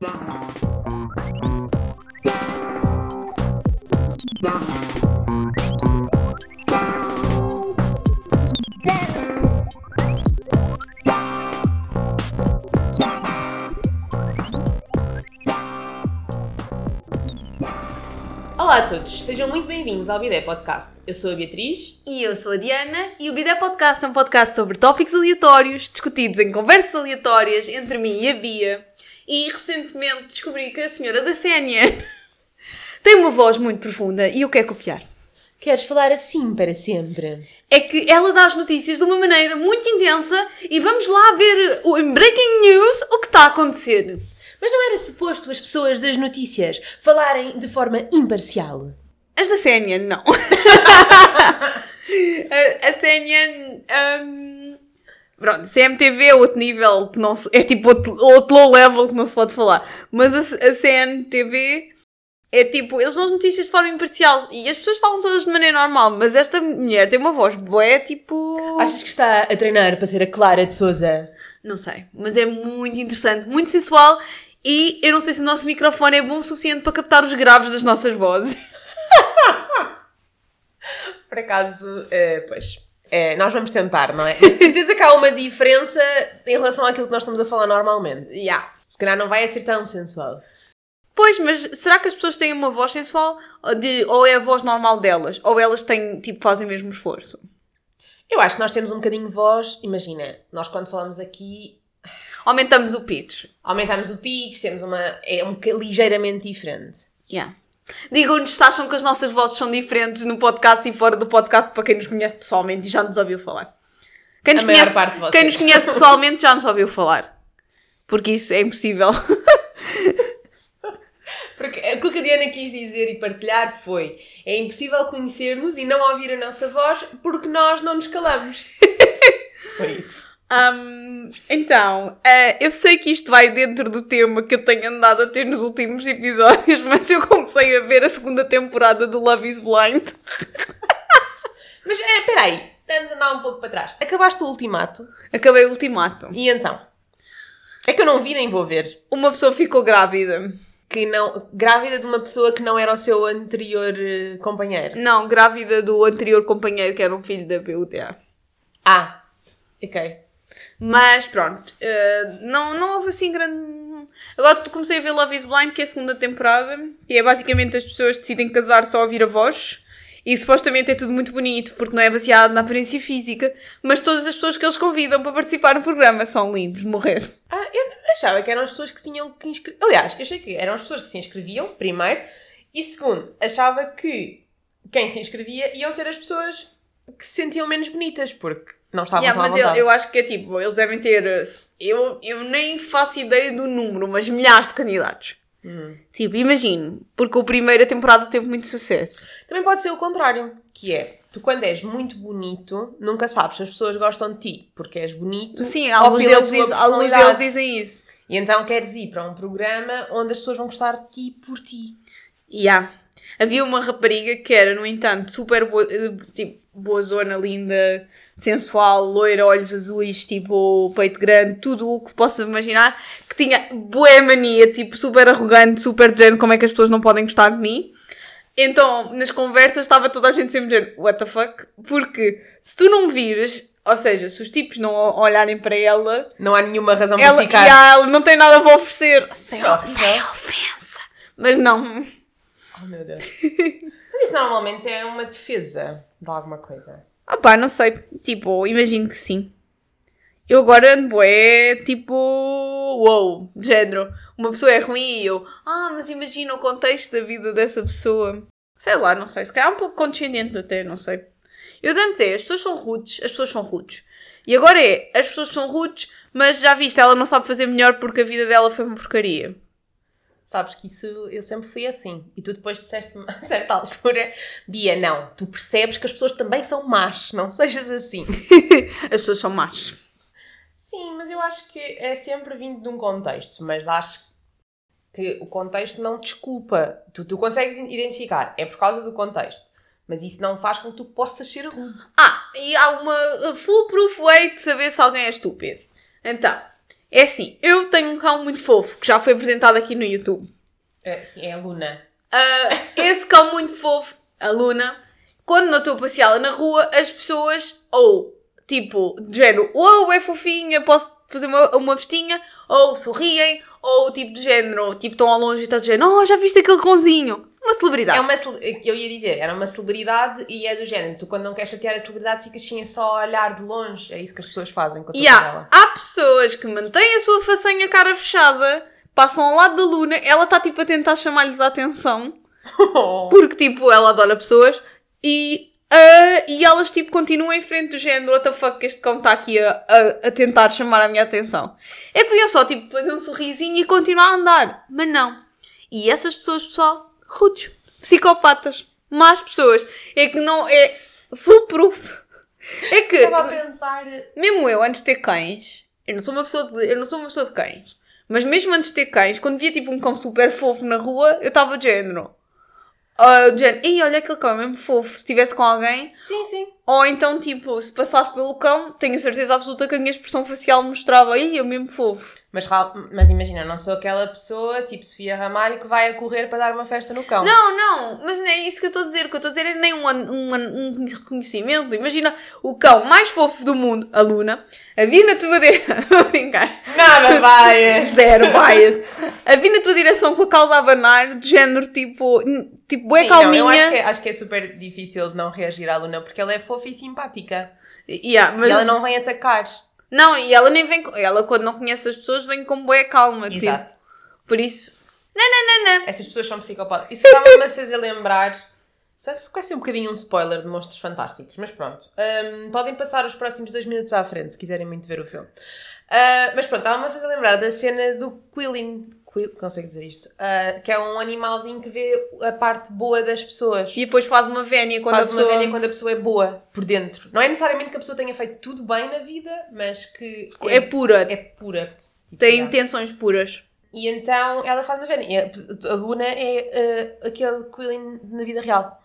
Olá a todos, sejam muito bem-vindos ao Bidé Podcast. Eu sou a Beatriz. E eu sou a Diana e o Bidé Podcast é um podcast sobre tópicos aleatórios, discutidos em conversas aleatórias entre mim e a Bia. E recentemente descobri que a senhora da CNN tem uma voz muito profunda e eu quero copiar. Queres falar assim para sempre? É que ela dá as notícias de uma maneira muito intensa e vamos lá ver o- em Breaking News o que está a acontecer. Mas não era suposto as pessoas das notícias falarem de forma imparcial? As da CNN, não. a, a CNN. hum, pronto, CMTV é outro nível que não se, É tipo outro, outro low level que não se pode falar. Mas a, a CNTV é tipo. Eles dão as notícias de forma imparcial e as pessoas falam todas de maneira normal. Mas esta mulher tem uma voz boa, tipo. Achas que está a treinar para ser a Clara de Souza? Não sei. Mas é muito interessante, muito sensual. E eu não sei se o nosso microfone é bom o suficiente para captar os graves das nossas vozes. Por acaso, eh, pois. Eh, nós vamos tentar, não é? Mas de certeza que há uma diferença em relação àquilo que nós estamos a falar normalmente. Yeah. Se calhar não vai ser tão sensual. Pois, mas será que as pessoas têm uma voz sensual ou de, ou é a voz normal delas? Ou elas têm, tipo, fazem mesmo esforço? Eu acho que nós temos um bocadinho de voz. Imagina, nós quando falamos aqui, Aumentamos o pitch. aumentamos o pitch, temos uma. é um ligeiramente diferente. Yeah. Digam-nos se acham que as nossas vozes são diferentes no podcast e fora do podcast para quem nos conhece pessoalmente e já nos ouviu falar. Quem nos, conhece, quem nos conhece pessoalmente já nos ouviu falar. Porque isso é impossível. Porque aquilo que a Diana quis dizer e partilhar foi: é impossível conhecer-nos e não ouvir a nossa voz porque nós não nos calamos. foi isso. Hum, então, eh, eu sei que isto vai dentro do tema que eu tenho andado a ter nos últimos episódios, mas eu comecei a ver a segunda temporada do Love is Blind. Mas é, peraí, vamos andar um pouco para trás. Acabaste o ultimato Acabei o ultimato. e então? É que eu não vi nem vou ver. Uma pessoa ficou grávida. Que não, grávida de uma pessoa que não era o seu anterior eh, companheiro. Não, grávida do anterior companheiro, que era um filho da PUTA. Ah, ok. Mas pronto, eh, não, não houve assim grande. Agora comecei a ver Love is Blind, que é a segunda temporada, e é basicamente as pessoas decidem casar só a ouvir a voz. E supostamente é tudo muito bonito, porque não é baseado na aparência física, mas todas as pessoas que eles convidam para participar no programa são lindos morrer. Ah, eu achava que eram as pessoas que tinham que inscrever. Aliás, eu achei que eram as pessoas que se inscreviam, primeiro, e segundo, achava que quem se inscrevia iam ser as pessoas que se sentiam menos bonitas, porque não estavam Yeah, tão mas eu, eu acho que é tipo, eles devem ter. Eu, eu nem faço ideia do número, mas milhares de candidatos. Uhum. Tipo, imagino, porque a primeira temporada teve muito sucesso. Também pode ser o contrário, que é, tu quando és muito bonito, nunca sabes se as pessoas gostam de ti, porque és bonito. Sim, alguns deles, diz- alguns deles dizem isso. E então queres ir para um programa onde as pessoas vão gostar de ti por ti. Yeah. Havia uma rapariga que era, no entanto, super boa, eh, tipo, boa zona, linda, sensual, loira, olhos azuis, tipo, peito grande, tudo o que possa imaginar, que tinha boa mania, tipo, super arrogante, super de género, como é que as pessoas não podem gostar de mim? Então, nas conversas, estava toda a gente sempre dizendo, what the fuck? Porque se tu não vires, ou seja, se os tipos não olharem para ela, Não há nenhuma razão ela, para ficar. yeah, ela não tem nada para oferecer. Sem, É sem ofensa. Mas não. Oh meu Deus. Mas isso normalmente é uma defesa de alguma coisa. Ah pá, não sei. Tipo, imagino que sim. Eu agora ando é tipo. Uou, género. Uma pessoa é ruim e eu. Ah, mas imagina o contexto da vida dessa pessoa. Sei lá, não sei. Se calhar é um pouco condescendente até, não sei. Eu de antes é, as pessoas são rudes, as pessoas são rudes. E agora é, as pessoas são rudes, mas já viste, ela não sabe fazer melhor porque a vida dela foi uma porcaria. Sabes que isso eu sempre fui assim. E tu depois disseste-me a certa altura, Bia, não, tu percebes que as pessoas também são más, não sejas assim. As pessoas são más. Sim, mas eu acho que é sempre vindo de um contexto, mas acho que o contexto não desculpa. Tu, tu consegues identificar, é por causa do contexto. Mas isso não faz com que tu possas ser rude. Ah, e há uma foolproof way de saber se alguém é estúpido. Então, É assim, eu tenho um cão muito fofo, que já foi apresentado aqui no YouTube. É, sim, é a Luna. Ah, esse cão muito fofo, a Luna, quando não estou a passeá-la na rua, as pessoas, ou tipo, de género, ou é fofinha, posso fazer uma, uma vestinha, ou sorriem, ou tipo de género, tipo, estão ao longe e estão de género, oh, já viste aquele cãozinho? Uma celebridade. É uma, cele- eu ia dizer, era uma celebridade e é do género. Tu, quando não queres chatear a celebridade, ficas sim só a olhar de longe. É isso que as pessoas fazem com a E há, pessoas que mantêm a sua façanha cara fechada, passam ao lado da Luna, ela está tipo a tentar chamar-lhes a atenção, porque tipo ela adora pessoas e, ah, e elas tipo continuam em frente do género, what the fuck, este cão está aqui a, a, a tentar chamar a minha atenção. É que podiam só tipo fazer um sorrisinho e continuar a andar, mas não. E essas pessoas, pessoal, rudes, psicopatas, más pessoas, é que não é foolproof. É que Estava a pensar. mesmo eu, antes de ter cães, eu não sou uma pessoa de, eu não sou uma pessoa de cães, mas mesmo antes de ter cães, quando via tipo um cão super fofo na rua, eu estava de género. ah, de género, Ih, olha aquele cão, é mesmo fofo. Se estivesse com alguém, Sim, sim. ou então, tipo, se passasse pelo cão, tenho a certeza absoluta que a minha expressão facial mostrava, ih, é mesmo fofo. Mas, mas imagina, não sou aquela pessoa, tipo Sofia Ramalho, que vai a correr para dar uma festa no cão. Não, não, mas não é isso que eu estou a dizer. O que eu estou a dizer é nem um, um, um reconhecimento. Imagina o cão mais fofo do mundo, a Luna, a vir na tua direção. Brincar. Nada vai. Zero bias. A vir na tua direção com a cauda a abanar, de género tipo, tipo, é Sim, não, calminha. eu acho que, é, acho que é super difícil de não reagir à Luna, porque ela é fofa e simpática. Yeah, mas E ela não vem atacar. Não, e ela nem vem. com- Ela, quando não conhece as pessoas, vem com boa calma. Tipo. Exato. Por isso. Não, não, não, não. Essas pessoas são psicopatas. Isso estava-me a fazer lembrar. Isso vai ser um bocadinho um spoiler de Monstros Fantásticos, mas pronto. Ahm, podem passar os próximos dois minutos à frente se quiserem muito ver o filme. Ah, mas pronto, estava-me a fazer lembrar da cena do Quilling. Consigo dizer isto? Ah, que é um animalzinho que vê a parte boa das pessoas. E depois faz uma vénia quando Faz a pessoa. uma velha quando a pessoa é boa por dentro. Não é necessariamente que a pessoa tenha feito tudo bem na vida, mas que É pura. é pura. Tem intenções puras. E então ela faz uma. E a, a Luna é ah, aquele Quilling na vida real.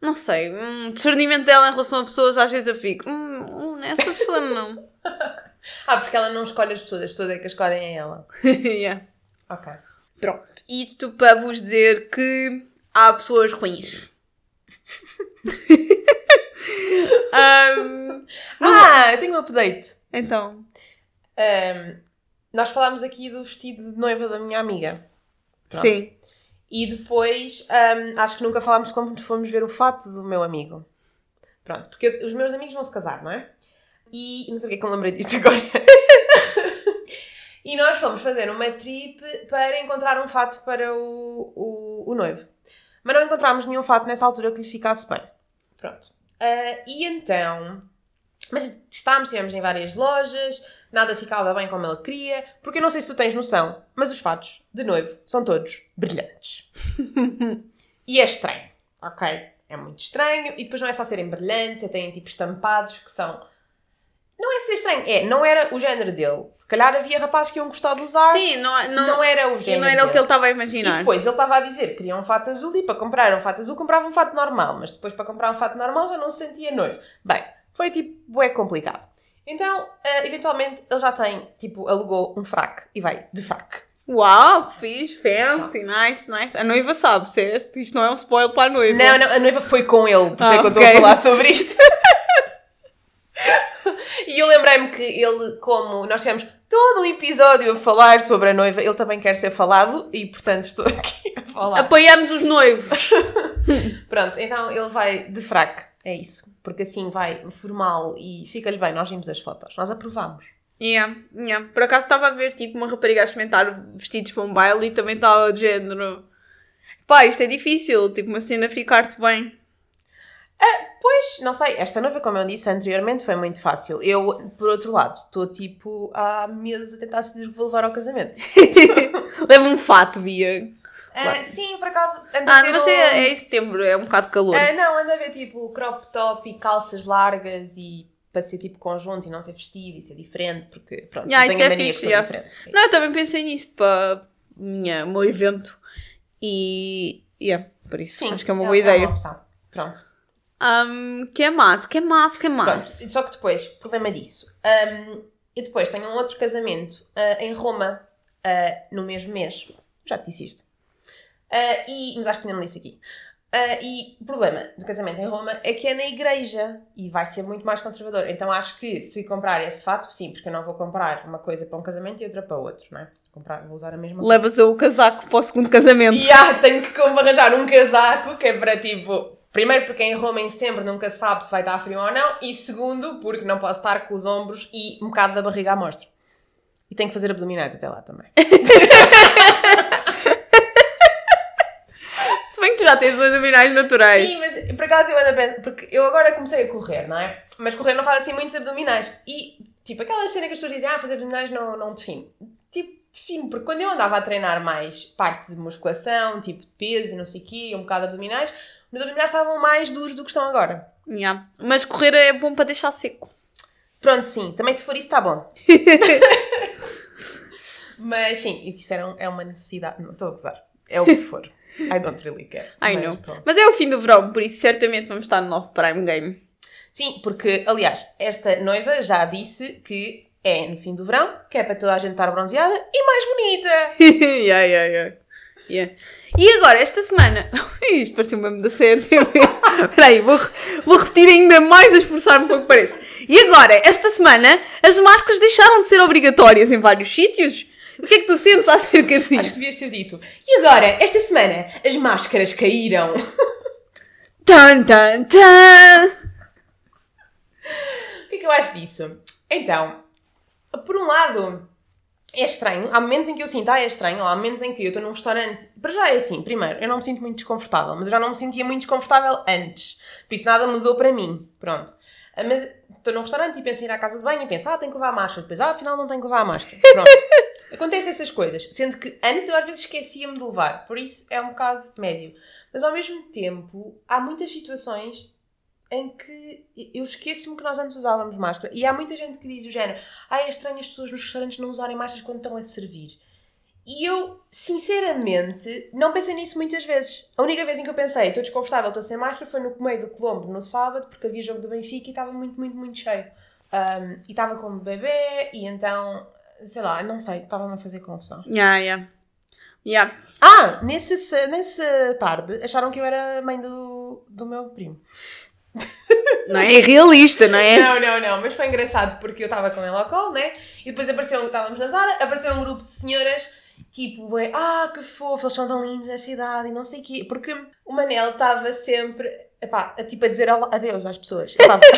Não sei. Um discernimento dela em relação a pessoas, às vezes eu fico. Hum, hum, essa pessoa não. Ah, porque ela não escolhe as pessoas, as pessoas é que escolhem a ela. yeah. Ok. Pronto. Isto para vos dizer que há pessoas ruins. Ahm, Ah, eu tenho um update. então. Ahm, nós falámos aqui do vestido de noiva da minha amiga. Pronto. Sim. E depois, ahm, acho que nunca falámos como fomos ver o fato do meu amigo. Pronto, porque eu- os meus amigos vão se casar, não é? E não sei o que é que eu me lembrei disto agora. E nós fomos fazer uma trip para encontrar um fato para o, o, o noivo. Mas não encontramos nenhum fato nessa altura que lhe ficasse bem. Pronto. Ah, e então. Mas testámos, estivemos em várias lojas, nada ficava bem como ele queria, porque eu não sei se tu tens noção, mas os fatos de noivo são todos brilhantes. e é estranho, ok? É muito estranho, e depois não é só serem brilhantes, é têm tipo estampados que são. Não é ser estranho, é, não era o género dele. Se calhar havia rapazes que iam gostar de usar, Sim, não, é- não, não, era o e género. não era o que ele estava a E imaginar. depois ele estava a dizer que queria um fato azul e para comprar um fato azul comprava um fato normal, mas depois para comprar um fato normal já não se sentia noivo. Bem, foi tipo, bué complicado. Então, eh, eventualmente, ele já tem, tipo, alugou um fraque e vai de fraque. Uau, que fixe, fancy, nice, nice. A noiva sabe, certo? Isto não é um spoiler para a noiva. Não, não, a noiva foi com ele, por isso é Ah, que eu estou a falar sobre isto. e eu lembrei-me que ele, como nós tivemos todo um episódio a falar sobre a noiva, ele também quer ser falado e, portanto, estou aqui a falar. Apoiamos os noivos. Pronto, então ele vai de fraque, é isso. Porque assim vai formal e fica-lhe bem. Nós vimos as fotos, nós aprovamos. Yeah, yeah. Por acaso estava a ver tipo uma rapariga a experimentar vestidos para um baile e também estava de género. Pá, isto é difícil, tipo uma cena ficar-te bem. Pois, não sei, esta noiva, como eu disse anteriormente, foi muito fácil. Eu, por outro lado, estou tipo há meses a tentar vou levar ao casamento. Leva um fato, Bia. Ah, sim, por acaso, Ah, mas um- é, é em setembro, é um bocado calor. Ah, não, ando a ver tipo crop top e calças largas e para ser tipo conjunto e não ser vestido e ser diferente, porque pronto, Yeah, tenho a é mania fixe, que yeah. diferente. É Não, eu também pensei nisso para minha, o meu evento. E. Yeah, por isso. Sim, acho que é uma é- boa é ideia. opção. Pronto. Um, que é mais? Que é mais? Que é Pronto, mais? só que depois, problema disso. hum, E depois tenho um outro casamento ah, em Roma, ah, no mesmo mês. Já te disse isto. Ah, e, mas acho que ainda não disse aqui. E o problema do casamento em Roma é que é na igreja e vai ser muito mais conservador. Então acho que se comprar esse fato, sim, porque eu não vou comprar uma coisa para um casamento e outra para outro, não é? Comprar, vou usar a mesma coisa. Levas o casaco para o segundo casamento. E ah, tenho que como arranjar um casaco que é para tipo. Primeiro, porque em Roma em setembro nunca se sabe se vai estar frio ou não. E segundo, porque não posso estar com os ombros e um bocado da barriga à mostra. E tenho que fazer abdominais até lá também. Se bem que tu já tens os abdominais naturais. Sim, mas por acaso eu ando a pensar. Porque eu agora comecei a correr, não é? Mas correr não faz assim muitos abdominais. E, tipo, aquela cena que as pessoas dizem, ah, fazer abdominais não, não define. Define, porque quando eu andava a treinar mais parte de musculação, tipo de peso e não sei o quê, e um bocado abdominais, meus abdominais estavam mais duros do que estão agora. Yeah. Mas correr é bom para deixar seco. Pronto, sim. Também se for isso, está bom. Mas sim, isso era um- é uma necessidade. Não estou a gozar. É o que for. I don't really care. I Mas know. pronto. Mas é o fim do verão, por isso certamente vamos estar no nosso Prime Game. Sim, porque, aliás, esta noiva já disse que é no fim do verão, que é para toda a gente estar bronzeada e mais bonita. yeah, yeah, yeah. Yeah. E agora, esta semana. Isto pareceu mesmo da CNTV. Espera aí, vou, vou repetir ainda mais a esforçar-me para que pareça. E agora, esta semana, as máscaras deixaram de ser obrigatórias em vários sítios. O que é que tu sentes acerca Acho que disso? devias ter dito. E agora, esta semana, as máscaras caíram. Tan, tan, tan. O que é que eu acho disso? Então, por um lado, é estranho. Há momentos em que eu sinto, ah, é estranho. Ou há momentos em que eu estou num restaurante. Para já é assim, primeiro, eu não me sinto muito desconfortável, mas eu já não me sentia muito desconfortável antes. Por isso nada mudou para mim. Pronto. Ah, Mas estou num restaurante e penso em ir à casa de banho e penso, ah, tenho que levar a máscara. Depois, ah, afinal não tenho que levar a máscara. Pronto. Acontecem essas coisas. Sendo que antes eu às vezes esquecia-me de levar. Por isso é um bocado médio. Mas ao mesmo tempo, há muitas situações em que eu esqueço-me que nós antes usávamos máscara. E há muita gente que diz o género: ah, é estranho as pessoas nos restaurantes não usarem máscaras quando estão a servir. E eu, sinceramente, não pensei nisso muitas vezes. A única vez em que eu pensei, estou desconfortável, estou sem máscara, foi no meio do Colombo, no sábado, porque havia jogo do Benfica e estava muito, muito, muito cheio. Um, e estava com o bebê, e então, sei lá, não sei, estava-me a fazer confusão. Yeah, yeah. Yeah. Ah, nesse, nessa tarde, acharam que eu era mãe do, do meu primo. Não é realista, não é? Não, não, não, mas foi engraçado porque eu estava com ele ao colo, né? E depois apareceu, estávamos na Zara, apareceu um grupo de senhoras, tipo, ah, que fofo, eles são tão lindos nesta idade e não sei o quê. Porque o Manel estava sempre, epá, a, tipo, a dizer adeus às pessoas. Epá,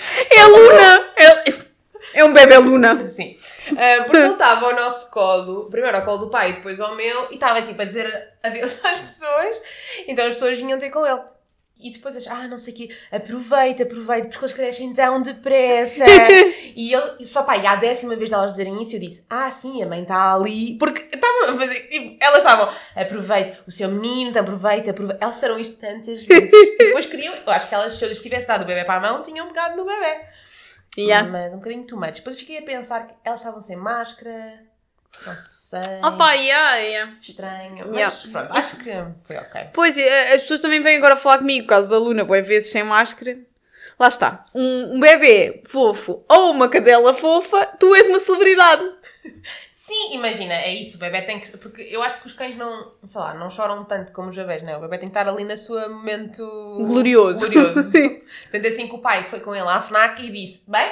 É a Luna! É, é um bebê Luna. Sim. Ah, porque ele estava ao nosso colo, primeiro ao colo do pai e depois ao meu, e estava tipo a dizer adeus às pessoas, então as pessoas vinham ter com ele. E depois as, ah, não sei o quê, aproveita, aproveita, porque eles crescem tão depressa. e ele, só pá, e à décima vez delas dizerem isso, eu disse, ah, sim, a mãe está ali. Porque estavam a fazer, tipo, elas estavam, aproveita, o seu menino, aproveita, aproveita. Elas disseram isto tantas vezes. Depois queriam, eu acho que elas, se eu lhes tivesse dado o bebê para a mão, tinham pegado no bebê. Yeah. Mas um bocadinho too much. Depois fiquei a pensar que elas estavam sem máscara. Não sei. Opa, yeah, yeah. Estranho. Mas Yeah. pronto, acho que foi ok. Pois, eh, as pessoas também vêm agora falar comigo por causa da Luna, boas vezes sem máscara. Lá está. Um, um bebê fofo ou uma cadela fofa, tu és uma celebridade. Sim, imagina, é isso. O bebê tem que. Porque eu acho que os cães não. Sei lá, não choram tanto como os bebés, não é? O bebê tem que estar ali na sua momento. Glorioso. Glorioso. Sim. Tanto assim que o pai foi com ele à FNAC e disse: Bem,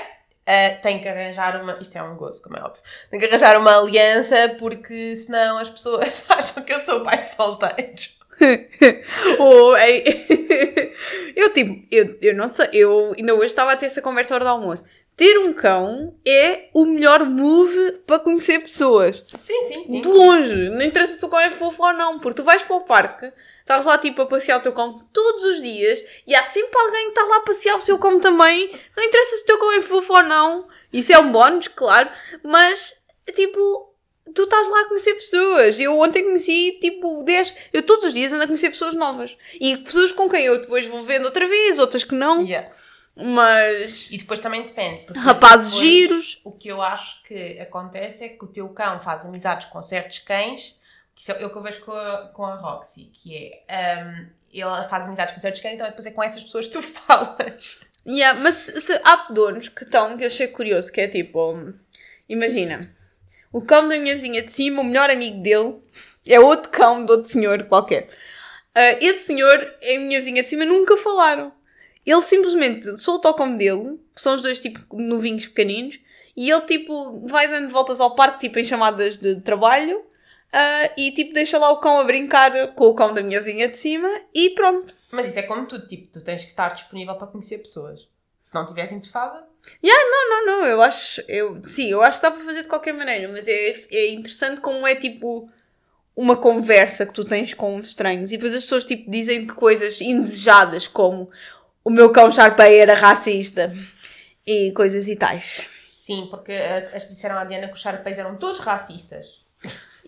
ah, tem que arranjar uma. Isto é um gozo, como é óbvio. Tem que arranjar uma aliança porque senão as pessoas acham que eu sou pai solteiro. Ei, eu tipo, eu, eu não sei, eu ainda hoje estava a ter essa conversa à hora do almoço. Ter um cão é o melhor move para conhecer pessoas. Sim, sim, sim. De longe, não interessa se o cão é fofo ou não, porque tu vais para o parque, estás lá tipo a passear o teu cão todos os dias e há sempre alguém que está lá a passear o seu cão também. Não interessa se o teu cão é fofo ou não, isso é um bónus, claro, mas tipo, tu estás lá a conhecer pessoas. Eu ontem conheci tipo 10, eu todos os dias ando a conhecer pessoas novas e pessoas com quem eu depois vou vendo outra vez, outras que não, Yeah. mas E depois também depende. rapazes depois, giros. O que eu acho que acontece é que o teu cão faz amizades com certos cães, que é o que eu vejo com a, com a Roxy, que é. hum, ele faz amizades com certos cães, então depois é com essas pessoas que tu falas. Yeah, mas se, há donos que estão, que eu achei curioso, que é tipo, imagina, o cão da minha vizinha de cima, o melhor amigo dele, é outro cão de outro senhor qualquer. Ah, esse senhor e a minha vizinha de cima nunca falaram. Ele simplesmente solta o cão dele, que são os dois tipo novinhos pequeninos, e ele tipo vai dando voltas ao parque, tipo em chamadas de trabalho, ah, e tipo deixa lá o cão a brincar com o cão da minha vizinha de cima, e pronto. Mas isso é como tudo, tipo, tu tens que estar disponível para conhecer pessoas. Se não estiveres interessada, Não, não, eu acho. Eu, sim, eu acho que dá para fazer de qualquer maneira, mas é, é interessante como é tipo uma conversa que tu tens com estranhos e depois as pessoas tipo dizem coisas indesejadas como o meu cão Sharpei era racista e coisas e tais. sim, porque ah, as que disseram à Diana que os Sharpeis eram todos racistas.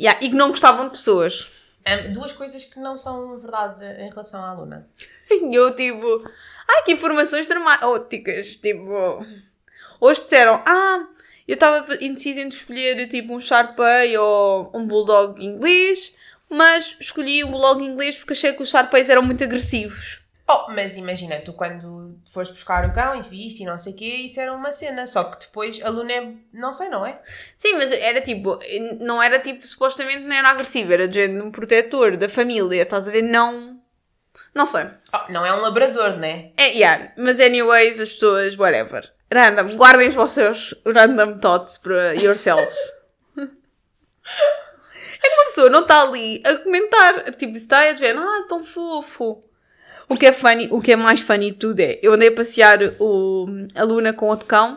Yeah, e que não gostavam de pessoas. Hum, duas coisas que não são verdades em relação à Luna. E eu tipo, ai que informações dramáticas. Tipo, hoje disseram, ah, eu estava indecisa entre escolher tipo um Sharpei ou um Bulldog inglês, mas escolhi o Bulldog inglês porque achei que os Sharpeis eram muito agressivos. Oh, mas imagina, tu quando foste buscar o cão e viste e não sei o quê, isso era uma cena. Só que depois a Luna é... Não sei, não é? Sim, mas era tipo, não era tipo, supostamente não era agressivo, era de um protetor da família, estás a ver? Não. Não sei. Oh, não é um labrador, né? É, yeah, mas anyways, as pessoas, whatever. Random, guardem os vossos random thoughts para yourselves. é que uma pessoa não está ali a comentar, tipo, está a dizer, ah, tão fofo. O que é funny, o que é mais funny de tudo é, eu andei a passear o, a Luna com outro cão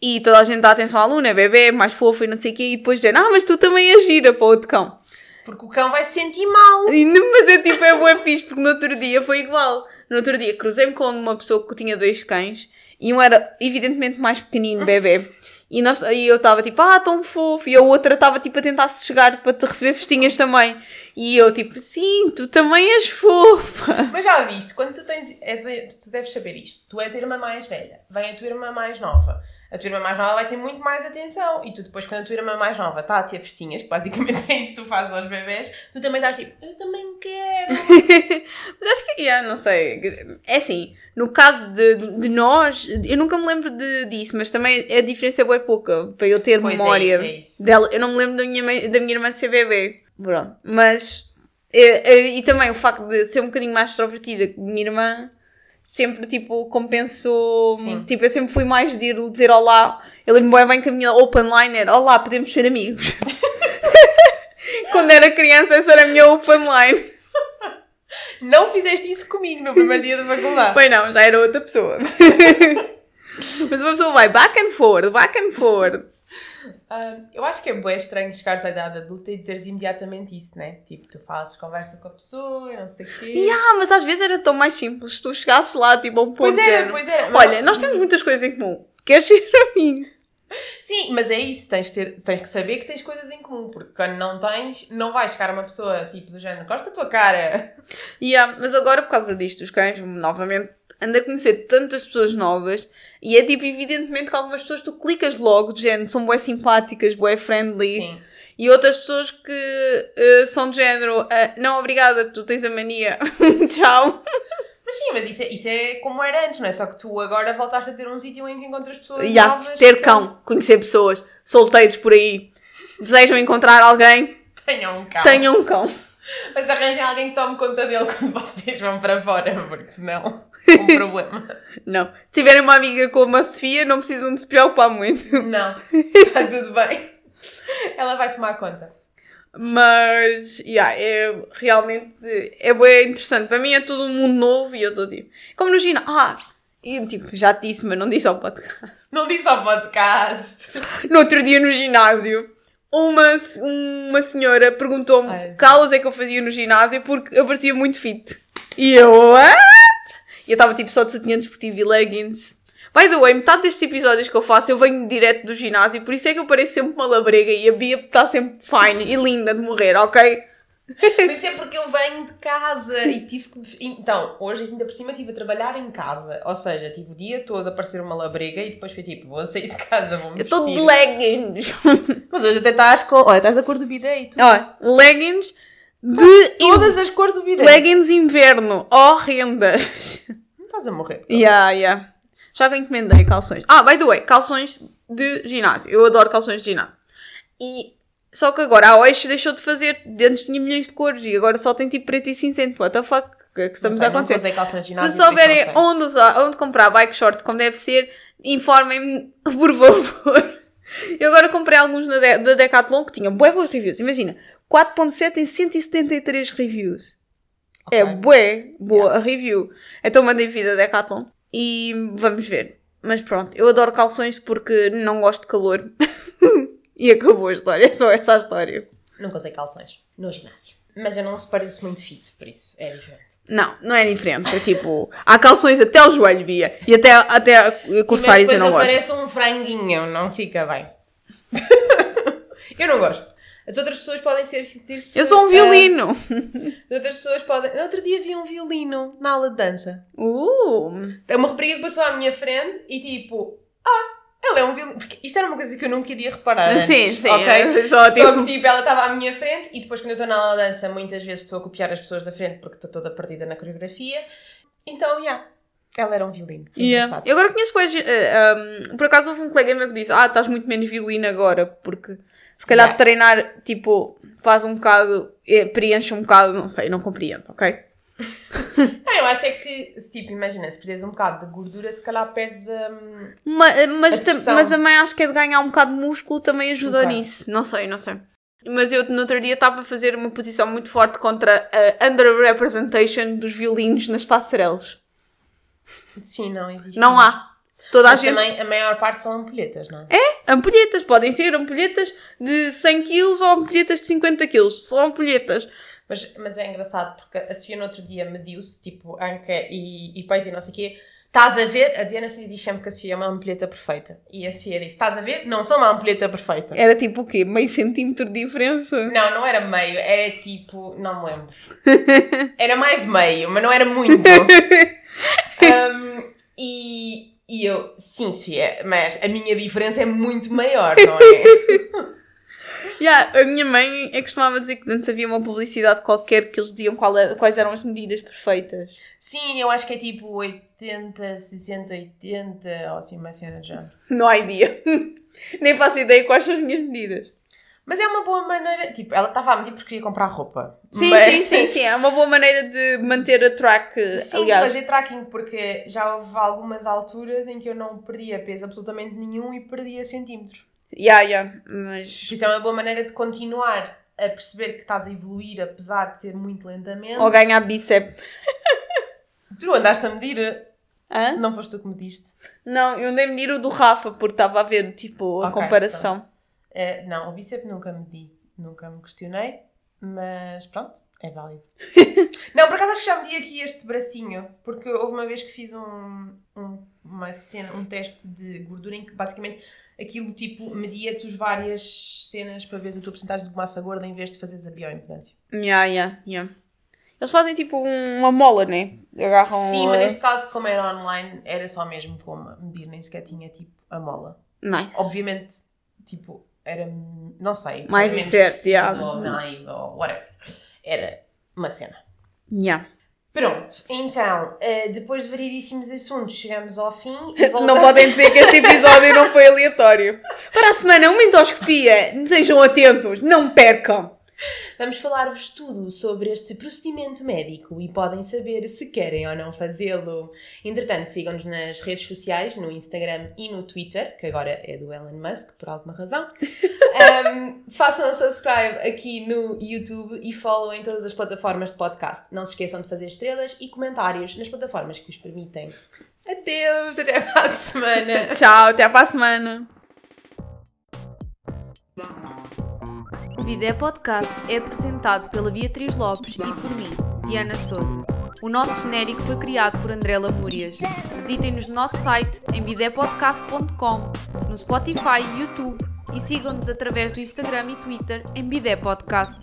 e toda a gente dá atenção à Luna, é bebê, mais fofo e não sei o quê, e depois dizem, ah, mas tu também és gira para o outro cão. Porque o cão vai se sentir mal. Mas é tipo, é bué fixe, porque no outro dia foi igual. No outro dia cruzei-me com uma pessoa que tinha dois cães e um era evidentemente mais pequenino, bebê. E, nós, e eu estava tipo, ah, tão fofo. E a outra estava tipo a tentar se chegar para te receber festinhas também. E eu tipo, sim, tu também és fofa. Mas já viste, quando tu tens. És, tu deves saber isto. Tu és a irmã mais velha, vem a tua irmã mais nova. A tua irmã mais nova vai ter muito mais atenção. E tu, depois, quando a tua irmã mais nova está a ter festinhas, que basicamente é isso que tu fazes aos bebés, tu também estás tipo, eu também quero. Mas acho que, yeah, não sei. É assim, no caso de, de nós, eu nunca me lembro de, disso, mas também a diferença é bem pouca para eu ter Pois é memória isso, é isso. dela. Eu não me lembro da minha, mãe- da minha irmã ser bebê. Pronto. Mas. é, é, E, também o facto de ser um bocadinho mais extrovertida que a minha irmã, sempre tipo compensou. Sim. Tipo, eu sempre fui mais de ir dizer olá. Eu lembro-me bem que a minha open line era olá, podemos ser amigos. Quando era criança, essa era a minha open line. Não fizeste isso comigo no primeiro dia da faculdade. Pois não, já era outra pessoa. Mas uma pessoa vai back and forward, back and forward. Eu acho que é bem estranho chegares à idade adulta e dizeres imediatamente isso, né? Tipo, tu fazes conversa com a pessoa, não sei o quê. Yeah, mas às vezes era tão mais simples. Se tu chegasses lá, tipo, a um ponto Pois era, género, pois era. Mas- Olha, nós temos muitas coisas em comum. Queres ser amigo? Sim, mas é isso, tens, ter, tens que saber que tens coisas em comum, porque quando não tens, não vais chegar a uma pessoa tipo do género, gosta da tua cara. Yeah, mas agora, por causa disto, os cães, novamente, ando a conhecer tantas pessoas novas e é tipo, evidentemente, que algumas pessoas tu clicas logo, de género, são bué simpáticas, bué friendly. Sim. E outras pessoas que eh, são de género, ah, não, obrigada, tu tens a mania. Tchau. Mas sim, mas isso é, isso é como era antes, não é? Só que tu agora voltaste a ter um sítio em que encontras pessoas Yeah, novas. ter que cão, conhecer pessoas, solteiros por aí, desejam encontrar alguém, Tenham um cão. tenham um cão. Mas arranjem alguém que tome conta dele quando vocês vão para fora, porque senão é um problema. Não. Se tiverem uma amiga como a Sofia, não precisam de se preocupar muito. Não, está tudo bem. Ela vai tomar conta. Mas, yeah, é realmente, é bem interessante. Para mim é tudo um mundo novo e eu estou tipo, como no ginásio. Ah, e tipo, já te disse, mas não disse ao podcast. Não disse ao podcast. No outro dia no ginásio, uma, uma senhora perguntou-me que aulas é que eu fazia no ginásio porque eu parecia muito fit. E eu, what? E eu estava tipo só de sutiã desportivo e leggings. By the way, metade destes episódios que eu faço eu venho direto do ginásio, por isso é que eu pareço sempre uma labrega e a Bia está sempre fine e linda de morrer, ok? Mas é porque eu venho de casa e tive que. Então, hoje ainda por cima estive a trabalhar em casa. Ou seja, tive o dia todo a parecer uma labrega e depois foi tipo, vou sair de casa, vou me Eu estou de leggings. Mas hoje até estás com. Olha, estás da cor do bideito. Ó, leggings de Todas as cores do bideito. leggings inverno, horrendas. Não estás a morrer. Yeah, yeah. Já encomendei calções. Ah, by the way, calções de ginásio. Eu adoro calções de ginásio. E só que agora a Oasis deixou de fazer. Antes tinha milhões de cores e agora só tem tipo preto e cinzento. What the fuck? O que é que estamos sei, a acontecer? Se souberem onde, usar, onde comprar bike short como deve ser, informem-me, por favor. Eu agora comprei alguns na de- da Decathlon que tinham bué boas reviews. Imagina, 4.7 em 173 reviews. É Ok. bué boa a review. Então mandei vir da Decathlon e vamos ver. Mas pronto, eu adoro calções porque não gosto de calor. e acabou a história, é só essa a história. Nunca usei calções no ginásio. Mas eu não se pareço muito fit, por isso é diferente. Não, não é diferente. É tipo, há calções até ao joelho, Bia. E até, até corsários eu não gosto. Parece um franguinho, não fica bem. eu não gosto. As outras pessoas podem ser sentir-se. Eu sou um ah, violino. as outras pessoas podem. No outro dia vi um violino na aula de dança. Uh, uma rapariga que passou à minha frente e tipo. Ah, é um violino. Porque isto era uma coisa que eu não queria reparar. Antes, sim, sim. ok? Só, Só tipo, que tipo, ela estava à minha frente e depois quando eu estou na aula de dança, muitas vezes estou a copiar as pessoas da frente porque estou toda perdida na coreografia. Então, já. Ela era um violino. Yeah. Eu agora conheço depois. por acaso houve um colega meu que disse: Ah, estás muito menos violino agora, porque se calhar Yeah. treinar, tipo, faz um bocado, eh, preenche um bocado, não sei, não compreendo, ok? Não, eu acho é que, tipo, imagina, se perdes um bocado de gordura, se calhar perdes a. hum, Ma- Mas, A tam- mas também acho que é de ganhar um bocado de músculo também ajuda bocado. nisso. Não sei, não sei. Mas eu no outro dia estava a fazer uma posição muito forte contra a underrepresentation dos violinos nas passarelas. Sim, não existe. Não há. Toda a Mas gente. também a maior parte são ampulhetas, não é? Ampulhetas, podem ser ampulhetas de 100 kg ou ampulhetas de 50 kg. São ampulhetas. Mas, mas é engraçado porque a Sofia no outro dia mediu-se, tipo, anca e, e peito e não sei o quê. Estás a ver? A Diana se diz sempre que a Sofia é uma ampulheta perfeita. E a Sofia disse: Estás a ver? Não sou uma ampulheta perfeita. Era tipo o quê? Meio centímetro de diferença? Não, não era meio, era tipo. Não me lembro. Era mais de meio, mas não era muito. Um, e, e eu, sim, Sofia, mas a minha diferença é muito maior, não é? Yeah, a minha mãe é que costumava dizer que antes havia uma publicidade qualquer que eles diziam era- quais eram as medidas perfeitas. Sim, eu acho que é tipo 80, 60, 80, ou assim, uma cena género. Não há ideia. Nem faço ideia quais são as minhas medidas. Mas é uma boa maneira. Tipo, ela estava a medir porque queria comprar roupa. Sim, Mas- sim, sim, sim. É uma boa maneira de manter a track, Sim, aliás. fazer tracking, porque já houve algumas alturas em que eu não perdia peso absolutamente nenhum e perdia centímetros. Yeah, yeah. Mas. Por isso é uma boa maneira de continuar a perceber que estás a evoluir, apesar de ser muito lentamente. Ou ganhar bíceps. Tu andaste a medir, Hã? não foste tu que mediste. Não, eu nem medir o do Rafa, porque estava a ver, tipo, a Ok, comparação. Eh, não, o bíceps nunca medi, nunca me questionei, mas pronto, é válido. não, por acaso acho que já medi aqui este bracinho, porque houve uma vez que fiz um, um, uma cena, um teste de gordura em que basicamente aquilo tipo media-te os várias cenas para ver a tua porcentagem de massa gorda em vez de fazeres a bioimpedância. Yeah, yeah, yeah. Eles fazem tipo um- uma mola, né? Agarram. Sim, mas a- neste caso, como era online, era só mesmo como medir, nem sequer tinha tipo a mola. Nice. Obviamente, tipo, era, não sei, Mais incerto, yeah. ou mais, ou whatever. Era uma cena. Yeah. Pronto, então, eh, depois de variedíssimos assuntos, chegamos ao fim e Não voltamos. podem dizer que este episódio não foi aleatório. Para a semana, uma endoscopia. Sejam atentos, não percam. Vamos falar-vos tudo sobre este procedimento médico e podem saber se querem ou não fazê-lo. Entretanto, sigam-nos nas redes sociais, no Instagram e no Twitter, que agora é do Elon Musk, por alguma razão. Um, façam um subscribe aqui no YouTube e follow em todas as plataformas de podcast. Não se esqueçam de fazer estrelas e comentários nas plataformas que os permitem. Adeus, até para a semana! Tchau, até para a semana. Bidé Podcast é apresentado pela Beatriz Lopes e por mim, Diana Souza. O nosso genérico foi criado por André Lamúrias. Visitem-nos no nosso site em bidépodcast.com, no Spotify e YouTube e sigam-nos através do Instagram e Twitter em Bidé Podcast.